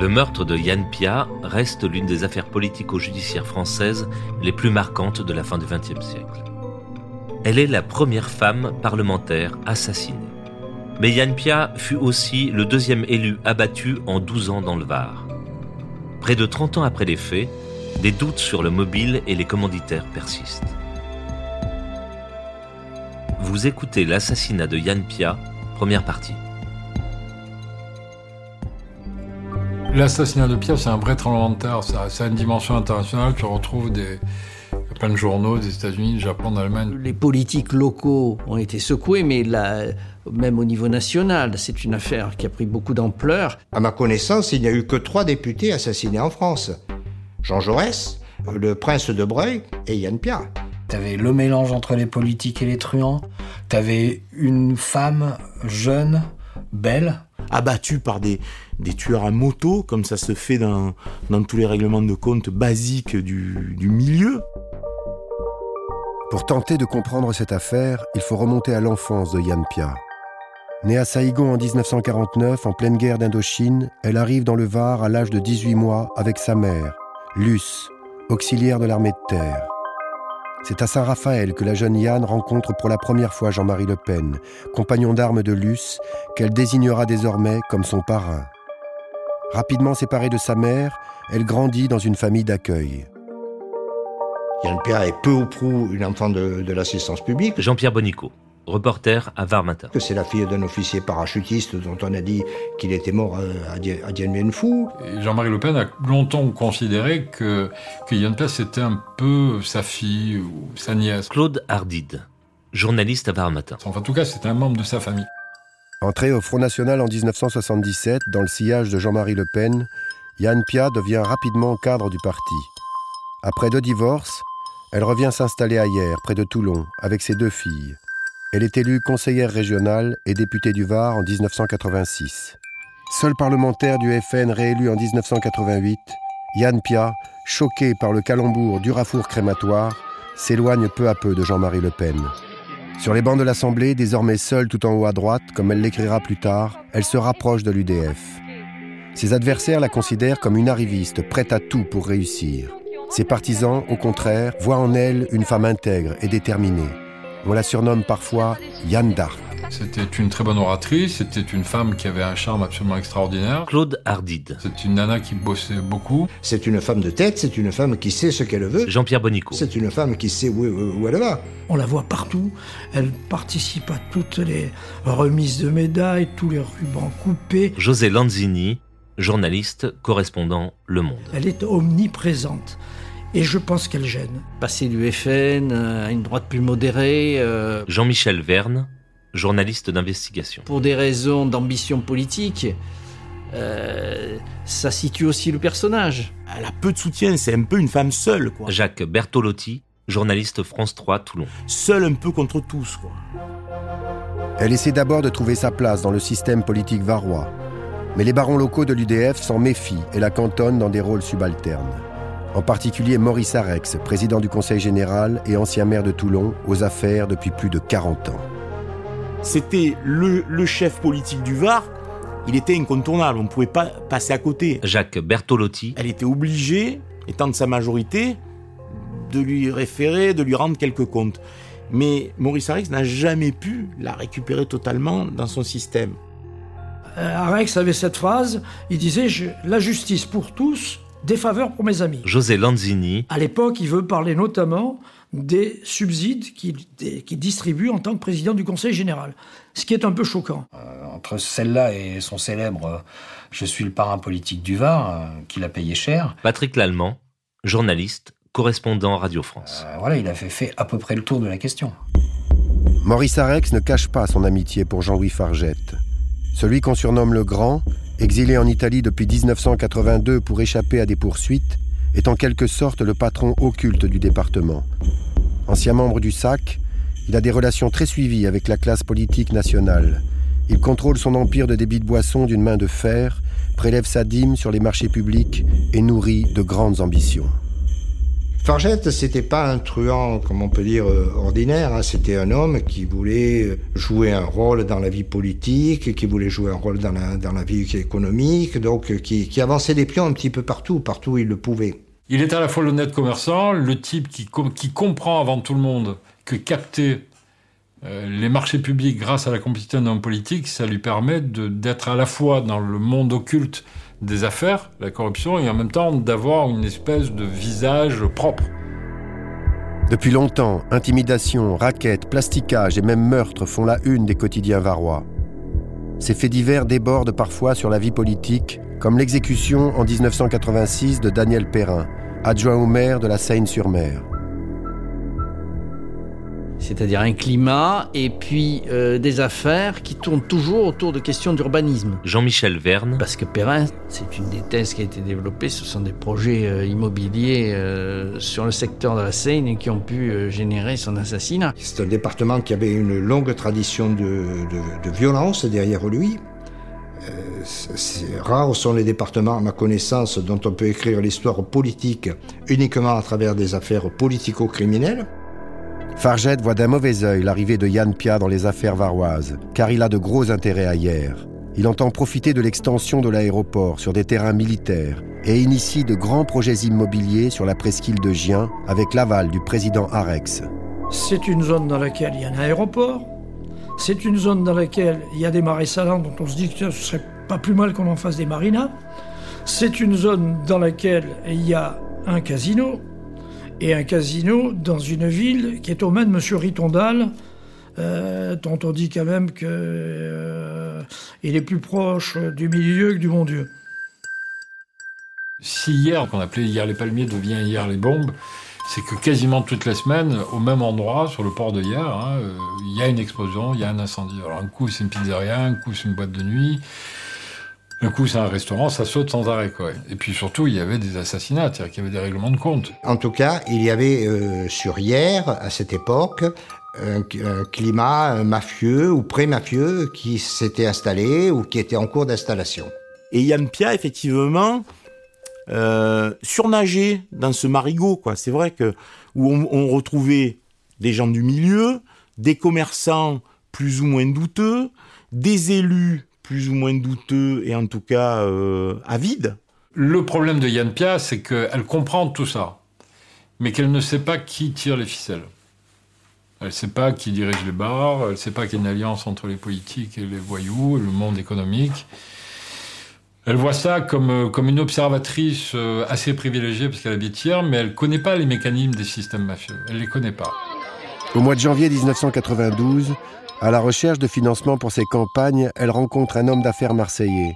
Le meurtre de Yann Pia reste l'une des affaires politico-judiciaires françaises les plus marquantes de la fin du XXe siècle. Elle est la première femme parlementaire assassinée. Mais Yann Pia fut aussi le deuxième élu abattu en 12 ans dans le Var. Près de 30 ans après les faits, des doutes sur le mobile et les commanditaires persistent. Vous écoutez l'assassinat de Yann Pia, première partie. L'assassinat de Pia, c'est un vrai tremblement de terre. Ça, a une dimension internationale. Tu retrouves des, plein de journaux des États-Unis, du Japon, d'Allemagne. Les politiques locaux ont été secoués, mais même au niveau national, c'est une affaire qui a pris beaucoup d'ampleur. À ma connaissance, il n'y a eu que trois députés assassinés en France. Jean Jaurès, le prince de Breuil et Yann Pia. T'avais le mélange entre les politiques et les truands. T'avais une femme jeune, belle. Abattue par des, tueurs à moto, comme ça se fait dans, dans tous les règlements de compte basiques du, du milieu. Pour tenter de comprendre cette affaire, il faut remonter à l'enfance de Yann Pia. Née à Saïgon en 1949, en pleine guerre d'Indochine, elle arrive dans le Var à l'âge de 18 mois avec sa mère, Luce, auxiliaire de l'armée de terre. C'est à Saint-Raphaël que la jeune Yann rencontre pour la première fois Jean-Marie Le Pen, compagnon d'armes de Luce, qu'elle désignera désormais comme son parrain. Rapidement séparée de sa mère, elle grandit dans une famille d'accueil. Yann Pierre est peu ou prou une enfant de, l'assistance publique. Jean-Pierre Bonico, reporter à Var Matin. C'est la fille d'un officier parachutiste dont on a dit qu'il était mort à, Dien Bien Phu. Jean-Marie Le Pen a longtemps considéré que, que Yann Pierre c'était un peu sa fille ou sa nièce. Claude Hardide, journaliste à Var Matin. Enfin, en tout cas, c'était un membre de sa famille. Entrée au Front National en 1977 dans le sillage de Jean-Marie Le Pen, Yann Pia devient rapidement cadre du parti. Après deux divorces, elle revient s'installer à Hier, près de Toulon, avec ses deux filles. Elle est élue conseillère régionale et députée du Var en 1986. Seul parlementaire du FN réélu en 1988, Yann Pia, choqué par le calembour du rafour crématoire, s'éloigne peu à peu de Jean-Marie Le Pen. Sur les bancs de l'Assemblée, désormais seule tout en haut à droite, comme elle l'écrira plus tard, elle se rapproche de l'UDF. Ses adversaires la considèrent comme une arriviste, prête à tout pour réussir. Ses partisans, au contraire, voient en elle une femme intègre et déterminée. On la surnomme parfois Yann d'Arc. C'était une très bonne oratrice, c'était une femme qui avait un charme absolument extraordinaire. Claude Hardide. C'est une nana qui bossait beaucoup. C'est une femme de tête, c'est une femme qui sait ce qu'elle veut. Jean-Pierre Bonico. C'est une femme qui sait où, où, elle va. On la voit partout, elle participe à toutes les remises de médailles, tous les rubans coupés. José Lanzini, journaliste, correspondant Le Monde. Elle est omniprésente. Et je pense qu'elle gêne. Passer du FN à une droite plus modérée. Euh, Jean-Michel Verne, journaliste d'investigation. Pour des raisons d'ambition politique, euh, ça situe aussi le personnage. Elle a peu de soutien, c'est un peu une femme seule. Quoi. Jacques Bertolotti, journaliste France 3 Toulon. Seule un peu contre tous. Quoi. Elle essaie d'abord de trouver sa place dans le système politique varois. Mais les barons locaux de l'UDF s'en méfient et la cantonnent dans des rôles subalternes. En particulier Maurice Arex, président du Conseil général et ancien maire de Toulon, aux affaires depuis plus de 40 ans. C'était le, chef politique du Var. Il était incontournable, on ne pouvait pas passer à côté. Jacques Bertolotti. Elle était obligée, étant de sa majorité, de lui référer, de lui rendre quelques comptes. Mais Maurice Arex n'a jamais pu la récupérer totalement dans son système. Euh, Arex avait cette phrase, il disait La justice pour tous, des faveurs pour mes amis. José Lanzini. À l'époque, il veut parler notamment des subsides qu'il distribue en tant que président du Conseil général, ce qui est un peu choquant. Euh, entre celle-là et son célèbre euh, Je suis le parrain politique du Var, euh, qu'il a payé cher. Patrick Lallemand, journaliste, correspondant Radio France. voilà, il a fait, fait à peu près le tour de la question. Maurice Arex ne cache pas son amitié pour Jean-Louis Fargette. Celui qu'on surnomme le Grand, exilé en Italie depuis 1982 pour échapper à des poursuites, est en quelque sorte le patron occulte du département. Ancien membre du SAC, il a des relations très suivies avec la classe politique nationale. Il contrôle son empire de débit de boissons d'une main de fer, prélève sa dîme sur les marchés publics et nourrit de grandes ambitions. Fargette, c'était pas un truand, comme on peut dire, euh, ordinaire. Hein. C'était un homme qui voulait jouer un rôle dans la vie politique, qui voulait jouer un rôle dans la, dans la vie économique, donc qui, qui avançait des pions un petit peu partout, partout où il le pouvait. Il est à la fois l'honnête commerçant, le type qui, qui comprend avant tout le monde que capter euh, les marchés publics grâce à la compétition d'un politique, ça lui permet d'être à la fois dans le monde occulte des affaires, la corruption, et en même temps d'avoir une espèce de visage propre. Depuis longtemps, intimidation, raquettes, plasticage et même meurtres font la une des quotidiens varois. Ces faits divers débordent parfois sur la vie politique, comme l'exécution en 1986 de Daniel Perrin, adjoint au maire de la Seine-sur-Mer c'est-à-dire un climat et puis euh, des affaires qui tournent toujours autour de questions d'urbanisme. Jean-Michel Verne. Parce que Perrin, c'est une des thèses qui a été développée, ce sont des projets euh, immobiliers euh, sur le secteur de la Seine et qui ont pu générer son assassinat. C'est un département qui avait une longue tradition de, de violence derrière lui. rares sont les départements, à ma connaissance, dont on peut écrire l'histoire politique uniquement à travers des affaires politico-criminelles. Fargette voit d'un mauvais œil l'arrivée de Yann Pia dans les affaires varoises, car il a de gros intérêts hier. Il entend profiter de l'extension de l'aéroport sur des terrains militaires et initie de grands projets immobiliers sur la presqu'île de Gien avec l'aval du président Arex. C'est une zone dans laquelle il y a un aéroport. C'est une zone dans laquelle il y a des marais salants dont on se dit que ce serait pas plus mal qu'on en fasse des marinas. C'est une zone dans laquelle il y a un casino et un casino dans une ville qui est aux mains de M. Ritondal, euh, dont on dit quand même qu'il euh, est plus proche du milieu que du bon Dieu. Si hier, qu'on appelait hier les palmiers, devient hier les bombes, c'est que quasiment toutes les semaines, au même endroit, sur le port de hier, hein, euh, il y a une explosion, il y a un incendie. Alors un coup c'est une pizzeria, un coup c'est une boîte de nuit, un coup, c'est un restaurant, ça saute sans arrêt, quoi. Et puis surtout, il y avait des assassinats, c'est-à-dire qu'il y avait des règlements de compte. En tout cas, il y avait euh, sur hier, à cette époque, un, climat mafieux ou pré-mafieux qui s'était installé ou qui était en cours d'installation. Et Yann Pia, effectivement, euh, surnageait dans ce marigot, quoi. C'est vrai que où on, on retrouvait des gens du milieu, des commerçants plus ou moins douteux, des élus plus ou moins douteux et en tout cas euh, avide. Le problème de Yann Pia, c'est qu'elle comprend tout ça, mais qu'elle ne sait pas qui tire les ficelles. Elle ne sait pas qui dirige les bars, elle ne sait pas qu'il y a une alliance entre les politiques et les voyous, le monde économique. Elle voit ça comme, euh, comme une observatrice euh, assez privilégiée parce qu'elle habite hier, mais elle ne connaît pas les mécanismes des systèmes mafieux. Elle ne les connaît pas. Au mois de janvier 1992, à la recherche de financement pour ses campagnes, elle rencontre un homme d'affaires marseillais,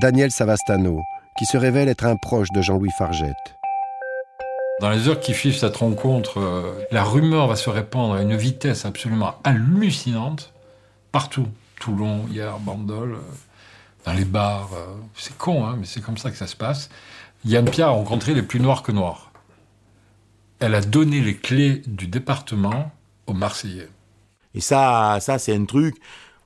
Daniel Savastano, qui se révèle être un proche de Jean-Louis Fargette. Dans les heures qui suivent cette rencontre, euh, la rumeur va se répandre à une vitesse absolument hallucinante, partout. Toulon, hier, Bandol, euh, dans les bars. Euh, c'est con, hein, mais c'est comme ça que ça se passe. Yann Pierre a rencontré les plus noirs que noirs. Elle a donné les clés du département aux Marseillais. Et ça, ça c'est un truc.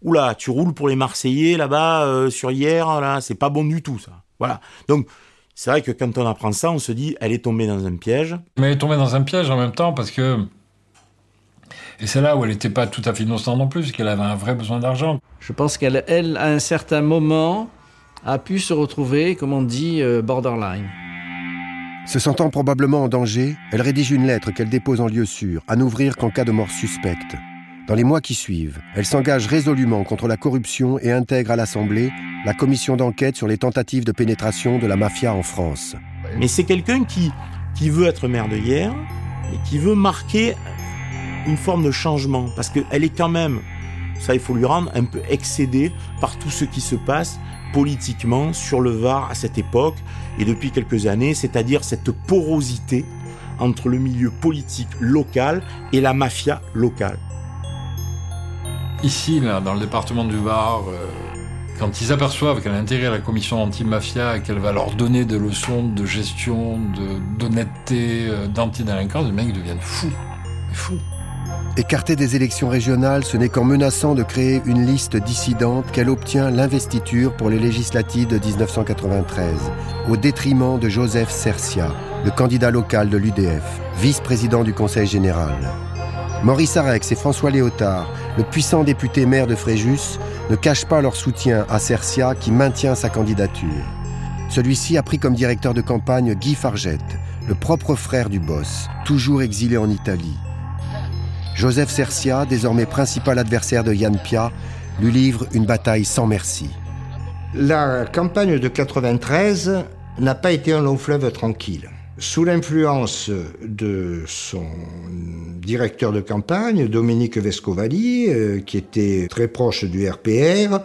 Oula, tu roules pour les Marseillais là-bas euh, sur hier, là, c'est pas bon du tout ça. Voilà. Donc c'est vrai que quand on apprend ça, on se dit, elle est tombée dans un piège. Mais elle est tombée dans un piège en même temps parce que. Et c'est là où elle n'était pas tout à fait innocente non plus, qu'elle avait un vrai besoin d'argent. Je pense qu'elle, elle, à un certain moment, a pu se retrouver, comme on dit, euh, borderline. Se sentant probablement en danger, elle rédige une lettre qu'elle dépose en lieu sûr, à n'ouvrir qu'en cas de mort suspecte. Dans les mois qui suivent, elle s'engage résolument contre la corruption et intègre à l'Assemblée la commission d'enquête sur les tentatives de pénétration de la mafia en France. Mais c'est quelqu'un qui, qui veut être maire de hier et qui veut marquer une forme de changement. Parce qu'elle est quand même, ça il faut lui rendre, un peu excédée par tout ce qui se passe politiquement sur le Var à cette époque et depuis quelques années, c'est-à-dire cette porosité entre le milieu politique local et la mafia locale. Ici, dans le département du Var, euh, quand ils aperçoivent qu'elle a intégré la commission anti-mafia et qu'elle va leur donner des leçons de gestion, d'honnêteté, euh, d'antidélinquance, les mecs deviennent fous. Fous. Écartée des élections régionales, ce n'est qu'en menaçant de créer une liste dissidente qu'elle obtient l'investiture pour les législatives de 1993, au détriment de Joseph Cercia, le candidat local de l'UDF, vice-président du Conseil général. Maurice Arex et François Léotard, le puissant député maire de Fréjus, ne cachent pas leur soutien à Cercia qui maintient sa candidature. Celui-ci a pris comme directeur de campagne Guy Fargette, le propre frère du boss, toujours exilé en Italie. Joseph Cercia, désormais principal adversaire de Yann Pia, lui livre une bataille sans merci. La campagne de 93 n'a pas été un long fleuve tranquille. Sous l'influence de son directeur de campagne, Dominique Vescovalli, euh, qui était très proche du RPR,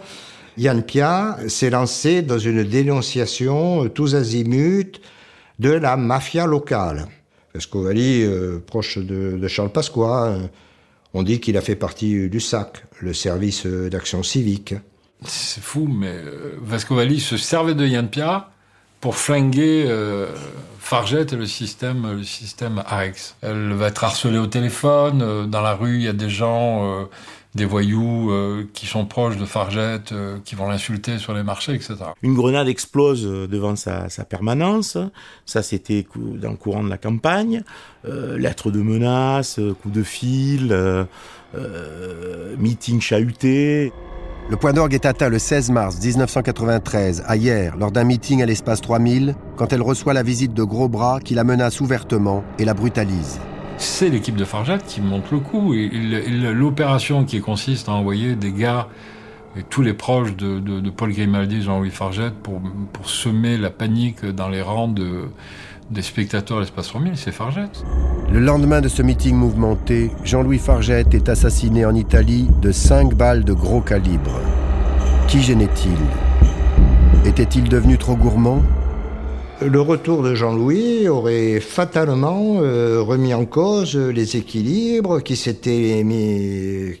Yann Pia s'est lancé dans une dénonciation tous azimuts de la mafia locale. Vescovalli, euh, proche de, Charles Pasqua, euh, on dit qu'il a fait partie du SAC, le service d'action civique. C'est fou, mais Vescovalli se servait de Yann Pia pour flinguer euh, et le système, le. Elle va être harcelée au téléphone, euh, dans la rue, il y a des gens, euh, des voyous qui sont proches de Fargette, qui vont l'insulter sur les marchés, etc. Une grenade explose devant sa, sa permanence, ça c'était dans le courant de la campagne, lettres de menaces, coups de fil, meeting chahuté. Le point d'orgue est atteint le 16 mars 1993, à hier, lors d'un meeting à l'espace 3000, quand elle reçoit la visite de Gros Bras qui la menace ouvertement et la brutalise. C'est l'équipe de Farjat qui monte le coup. L'opération qui consiste à envoyer des gars et tous les proches de, Paul Grimaldi et Jean-Louis Fargette pour, semer la panique dans les rangs de, des spectateurs à l'espace 3000, c'est Fargette. Le lendemain de ce meeting mouvementé, Jean-Louis Fargette est assassiné en Italie de cinq balles de gros calibre. Qui gênait-il? Était-il devenu trop gourmand? Le retour de Jean-Louis aurait fatalement euh, remis en cause les équilibres qui s'étaient,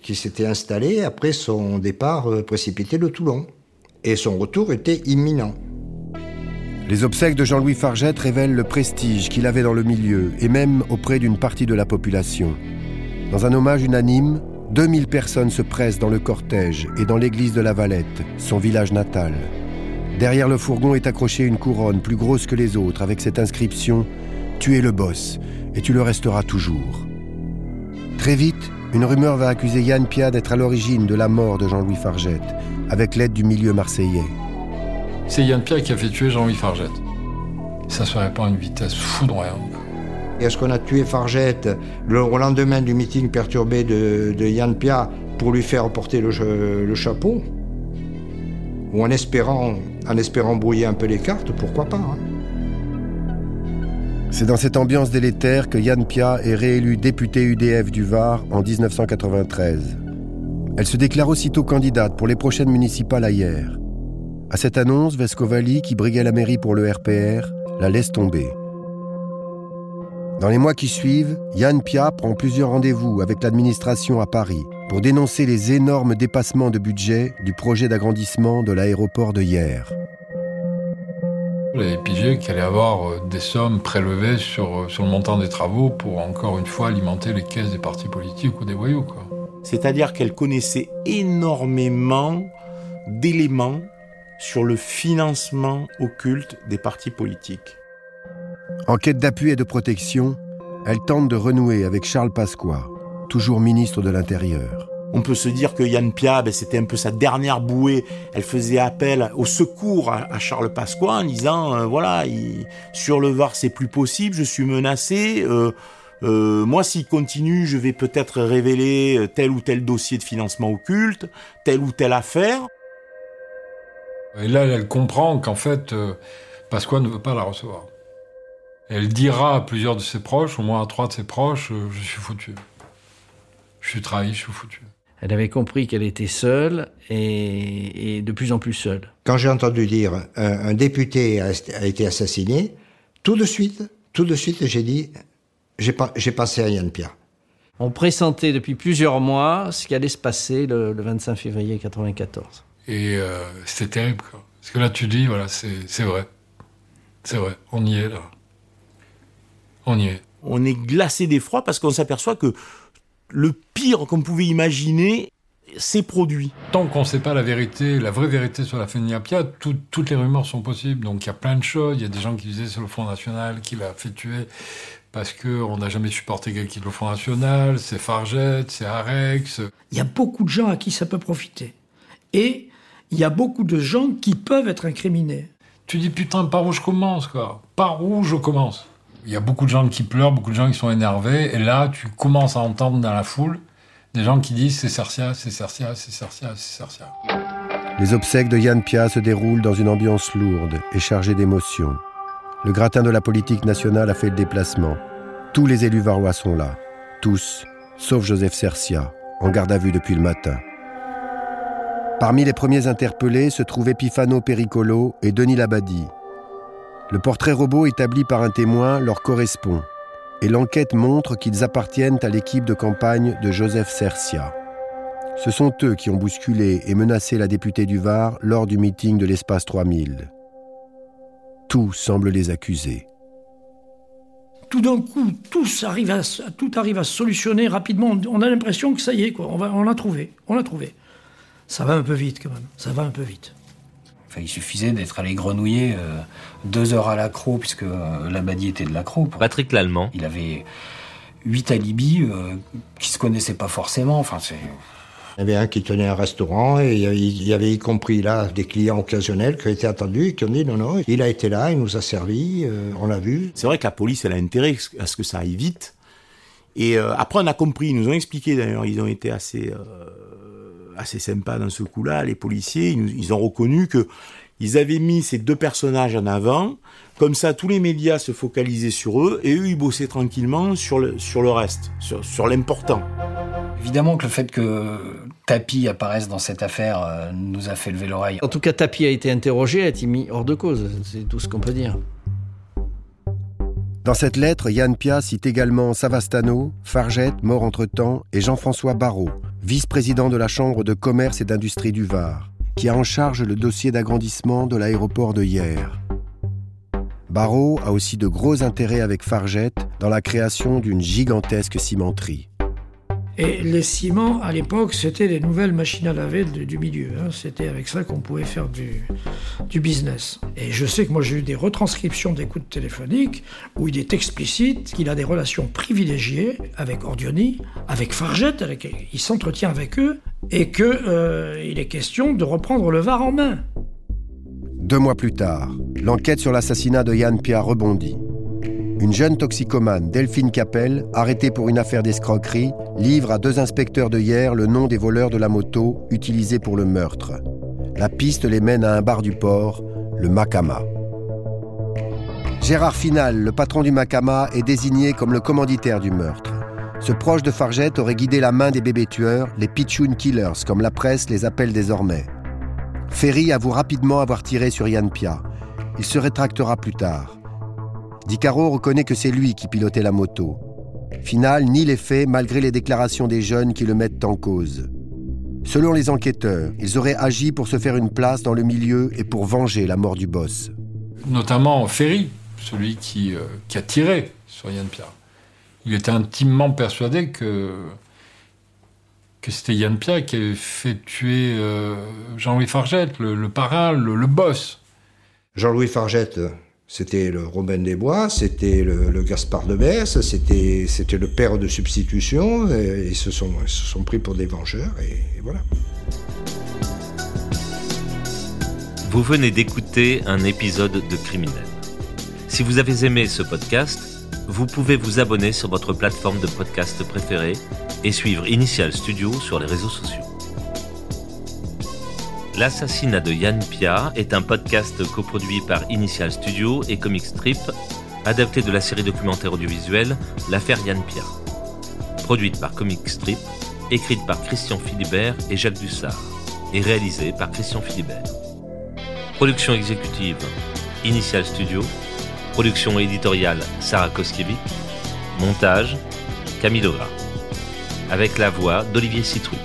qui s'étaient installés après son départ euh, précipité de Toulon. Et son retour était imminent. Les obsèques de Jean-Louis Fargette révèlent le prestige qu'il avait dans le milieu et même auprès d'une partie de la population. Dans un hommage unanime, 2000 personnes se pressent dans le cortège et dans l'église de la Valette, son village natal. Derrière le fourgon est accrochée une couronne plus grosse que les autres avec cette inscription Tu es le boss et tu le resteras toujours. Très vite, une rumeur va accuser Yann Pia d'être à l'origine de la mort de Jean-Louis Fargette, avec l'aide du milieu marseillais c'est Yann Pierre qui a fait tuer Jean-Louis Fargette. Ça se répand à une vitesse foudroyante. Est-ce qu'on a tué Fargette le lendemain du meeting perturbé de, Yann Pia pour lui faire porter le, chapeau? Ou en espérant, en espérant brouiller un peu les cartes, pourquoi pas hein? C'est dans cette ambiance délétère que Yann Pia est réélu député UDF du Var en 1993. Elle se déclare aussitôt candidate pour les prochaines municipales à hier. À cette annonce, Vescovalli, qui briguait la mairie pour le RPR, la laisse tomber. Dans les mois qui suivent, Yann Pia prend plusieurs rendez-vous avec l'administration à Paris pour dénoncer les énormes dépassements de budget du projet d'agrandissement de l'aéroport de Hier. Il avait pigé qu'il allait avoir euh, des sommes prélevées sur, euh, sur le montant des travaux pour encore une fois alimenter les caisses des partis politiques ou des voyous. C'est-à-dire qu'elle connaissait énormément d'éléments sur le financement occulte des partis politiques. En quête d'appui et de protection, elle tente de renouer avec Charles Pasqua, toujours ministre de l'Intérieur. On peut se dire que Yann Pia, ben, c'était un peu sa dernière bouée. Elle faisait appel au secours à, Charles Pasqua en disant, euh, voilà, sur le Var, c'est plus possible, je suis menacé. Euh, euh, moi, s'il continue, je vais peut-être révéler tel ou tel dossier de financement occulte, telle ou telle affaire. Et là, elle comprend qu'en fait, euh, Pasqua ne veut pas la recevoir. Elle dira à plusieurs de ses proches, au moins à trois de ses proches, euh, je suis foutu. Je suis trahi, je suis foutu. Elle avait compris qu'elle était seule et, de plus en plus seule. Quand j'ai entendu dire un, un député a, été assassiné, tout de suite, tout de suite, j'ai dit, j'ai pensé à Yann Pierre. On pressentait depuis plusieurs mois ce qui allait se passer le, le 25 février 1994. Et euh, c'était terrible, quoi. Parce que là, tu dis, voilà, c'est vrai. C'est vrai, on y est, là. On y est. On est glacé d'effroi parce qu'on s'aperçoit que le pire qu'on pouvait imaginer s'est produit. Tant qu'on ne sait pas la vérité, la vraie vérité sur la Pia, toutes les rumeurs sont possibles. Donc il y a plein de choses. Il y a des gens qui disaient c'est le Front National qui l'a fait tuer parce qu'on n'a jamais supporté quelqu'un le Front National, c'est Farget, c'est Arex. Il y a beaucoup de gens à qui ça peut profiter. Et il y a beaucoup de gens qui peuvent être incriminés. Tu dis putain, par où je commence, quoi? Par où je commence? Il y a beaucoup de gens qui pleurent, beaucoup de gens qui sont énervés, et là, tu commences à entendre dans la foule des gens qui disent c'est Cercia, c'est Cercia, c'est Cercia, c'est Cercia. Les obsèques de Yann Pia se déroulent dans une ambiance lourde et chargée d'émotions. Le gratin de la politique nationale a fait le déplacement. Tous les élus varois sont là. Tous, sauf Joseph Cercia, en garde à vue depuis le matin. Parmi les premiers interpellés se trouvent Epifano Pericolo et Denis Labadie. Le portrait robot établi par un témoin leur correspond, et l'enquête montre qu'ils appartiennent à l'équipe de campagne de Joseph Cercia. Ce sont eux qui ont bousculé et menacé la députée du Var lors du meeting de l'espace 3000 tout semble les accuser. Tout d'un coup, tout arrive, à, se solutionner rapidement. On a l'impression que ça y est, quoi. On, va, l'a trouvé. On l'a trouvé. Ça va un peu vite quand même. Ça va un peu vite. Il suffisait d'être allé grenouiller euh, deux heures à l'accro, puisque euh, l'Abadie était de l'accro. Patrick Lallemand. Il avait huit alibis euh, qui se connaissaient pas forcément. Enfin, c'est il y avait un qui tenait un restaurant et il y avait y compris là des clients occasionnels qui étaient attendus et qui ont dit non, non, il a été là, il nous a servi, euh, on l'a vu. C'est vrai que la police, elle a intérêt à ce que ça aille vite. Et euh, après, on a compris, ils nous ont expliqué d'ailleurs, ils ont été assez, euh, assez sympas dans ce coup-là, les policiers, ils, ils ont reconnu que ils avaient mis ces deux personnages en avant, comme ça tous les médias se focalisaient sur eux et eux ils bossaient tranquillement sur le, sur le reste, sur, sur l'important. Évidemment que le fait que Tapi apparaisse dans cette affaire euh, nous a fait lever l'oreille. En tout cas, Tapi a été interrogé, a été mis hors de cause. C'est tout ce qu'on peut dire. Dans cette lettre, Yann Pia cite également Savastano, Farget, mort entre-temps, et Jean-François Barrault, vice-président de la Chambre de commerce et d'industrie du Var, qui a en charge le dossier d'agrandissement de l'aéroport de Hyères. Barrault a aussi de gros intérêts avec Farget dans la création d'une gigantesque cimenterie. Et les ciments, à l'époque, c'était les nouvelles machines à laver du milieu. Hein. C'était avec ça qu'on pouvait faire du, du business. Et je sais que moi, j'ai eu des retranscriptions d'écoutes téléphoniques où il est explicite qu'il a des relations privilégiées avec Ordioni, avec Farget, avec, il s'entretient avec eux, et qu'il euh, est question de reprendre le Var en main. Deux mois plus tard, l'enquête sur l'assassinat de Yann Pia rebondit. Une jeune toxicomane, Delphine Capel, arrêtée pour une affaire d'escroquerie, livre à deux inspecteurs de hier le nom des voleurs de la moto utilisés pour le meurtre. La piste les mène à un bar du port, le Macama. Gérard Final, le patron du Macama, est désigné comme le commanditaire du meurtre. Ce proche de Fargette aurait guidé la main des bébés tueurs, les Pichoun Killers, comme la presse les appelle désormais. Ferry avoue rapidement avoir tiré sur Yann Pia. Il se rétractera plus tard. Dicaro reconnaît que c'est lui qui pilotait la moto. Final nie les faits malgré les déclarations des jeunes qui le mettent en cause. Selon les enquêteurs, ils auraient agi pour se faire une place dans le milieu et pour venger la mort du boss. Notamment Ferry, celui qui, euh, qui a tiré sur Yann Pierre. Il était intimement persuadé que, que c'était Yann Pierre qui avait fait tuer euh, Jean-Louis Fargette, le, parrain, le, le boss. Jean-Louis Fargette, c'était le Robin des Bois, c'était le, Gaspard de Besse, c'était, le père de substitution, et ils se sont, se sont pris pour des vengeurs, et, voilà. Vous venez d'écouter un épisode de Criminel. Si vous avez aimé ce podcast, vous pouvez vous abonner sur votre plateforme de podcast préférée et suivre Initial Studio sur les réseaux sociaux. L'assassinat de Yann Pia est un podcast coproduit par Initial Studio et Comic Strip, adapté de la série documentaire audiovisuelle L'affaire Yann Pia. Produite par Comic Strip, écrite par Christian Philibert et Jacques Dussard, et réalisée par Christian Philibert. Production exécutive Initial Studio, production éditoriale Sarah Koskiewicz, montage Camille Avec la voix d'Olivier Citruc.